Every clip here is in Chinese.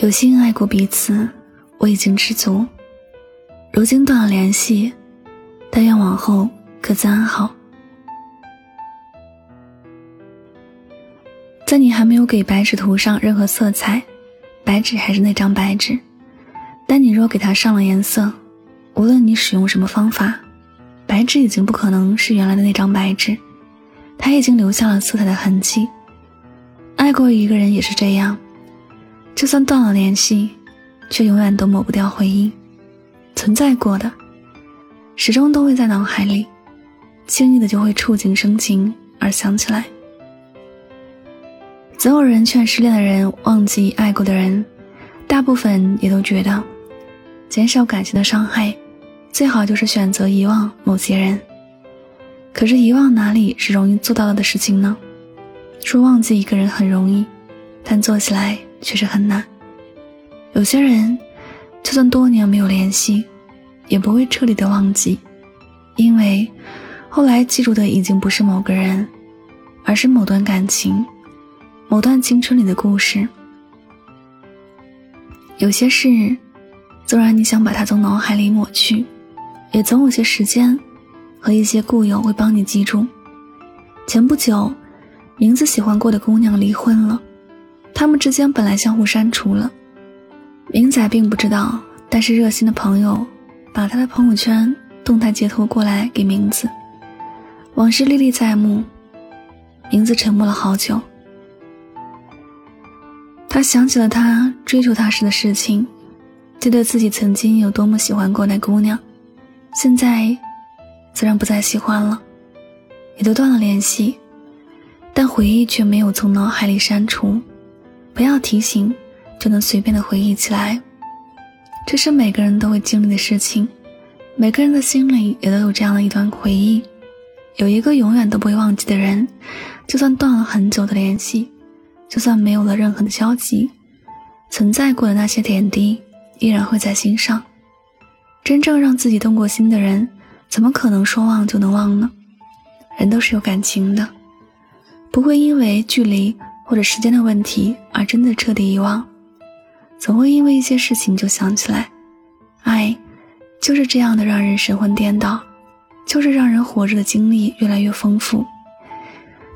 有心爱过彼此，我已经知足。如今断了联系，但愿往后各自安好。在你还没有给白纸涂上任何色彩，白纸还是那张白纸。但你若给它上了颜色，无论你使用什么方法，白纸已经不可能是原来的那张白纸，它已经留下了色彩的痕迹。爱过一个人也是这样，就算断了联系，却永远都抹不掉回忆。存在过的，始终都会在脑海里，轻易的就会触景生情而想起来。总有人劝失恋的人忘记爱过的人，大部分也都觉得。减少感情的伤害，最好就是选择遗忘某些人。可是遗忘哪里是容易做到的事情呢？说忘记一个人很容易，但做起来确实很难。有些人，就算多年没有联系，也不会彻底的忘记，因为后来记住的已经不是某个人，而是某段感情，某段青春里的故事。有些事。纵然你想把它从脑海里抹去，也总有些时间和一些故友会帮你记住。前不久，名字喜欢过的姑娘离婚了，他们之间本来相互删除了，明仔并不知道，但是热心的朋友把他的朋友圈动态截图过来给名字，往事历历在目。名字沉默了好久，他想起了他追求他时的事情。记得自己曾经有多么喜欢过那姑娘，现在自然不再喜欢了，也都断了联系，但回忆却没有从脑海里删除。不要提醒，就能随便的回忆起来，这是每个人都会经历的事情，每个人的心里也都有这样的一段回忆，有一个永远都不会忘记的人，就算断了很久的联系，就算没有了任何的交集，存在过的那些点滴。依然会在心上。真正让自己动过心的人，怎么可能说忘就能忘呢？人都是有感情的，不会因为距离或者时间的问题而真的彻底遗忘，总会因为一些事情就想起来。爱，就是这样的，让人神魂颠倒，就是让人活着的经历越来越丰富。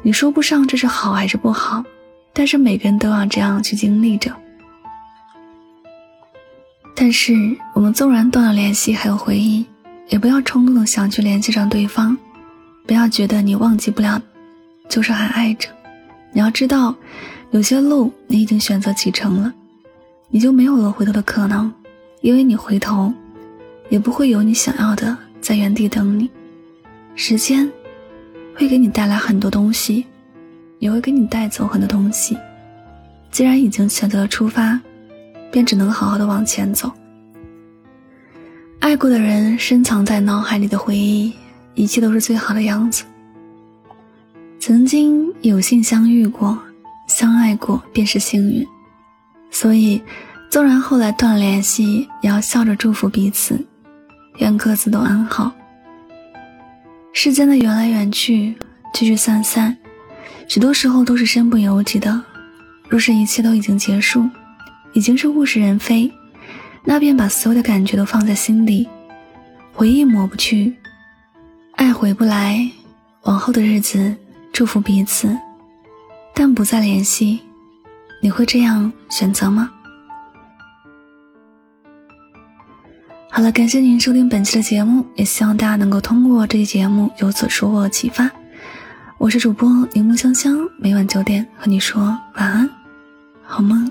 你说不上这是好还是不好，但是每个人都要这样去经历着。但是，我们纵然断了联系，还有回忆，也不要冲动的想去联系上对方。不要觉得你忘记不了，就是还爱着。你要知道，有些路你已经选择启程了，你就没有了回头的可能，因为你回头，也不会有你想要的在原地等你。时间会给你带来很多东西，也会给你带走很多东西。既然已经选择了出发。便只能好好的往前走。爱过的人深藏在脑海里的回忆，一切都是最好的样子。曾经有幸相遇过，相爱过，便是幸运。所以，纵然后来断了联系，也要笑着祝福彼此，愿各自都安好。世间的缘来缘去，聚聚散散，许多时候都是身不由己的。若是一切都已经结束，已经是物是人非，那便把所有的感觉都放在心里，回忆抹不去，爱回不来，往后的日子祝福彼此，但不再联系，你会这样选择吗？好了，感谢您收听本期的节目，也希望大家能够通过这期节目有所收获启发。我是主播柠檬香香，每晚九点和你说晚安，好梦。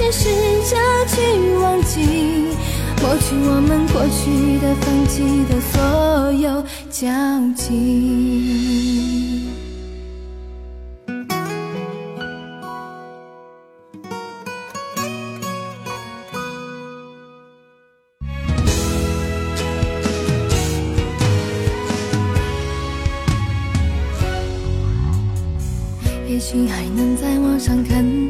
试试着去忘记，抹去我们过去的、放弃的所有交集。也许还能在网上看到。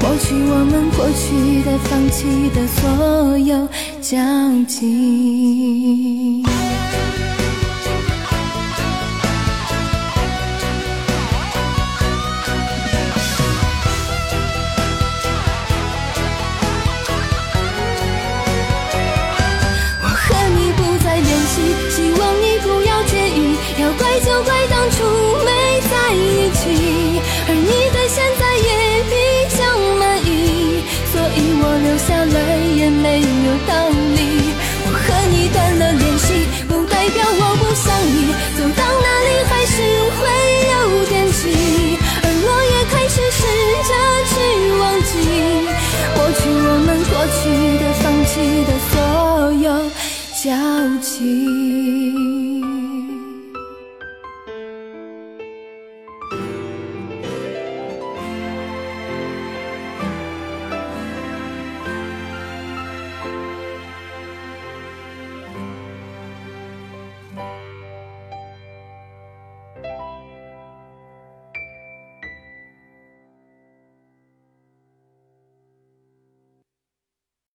抹去我们过去的、放弃的所有交集。你的所有交集。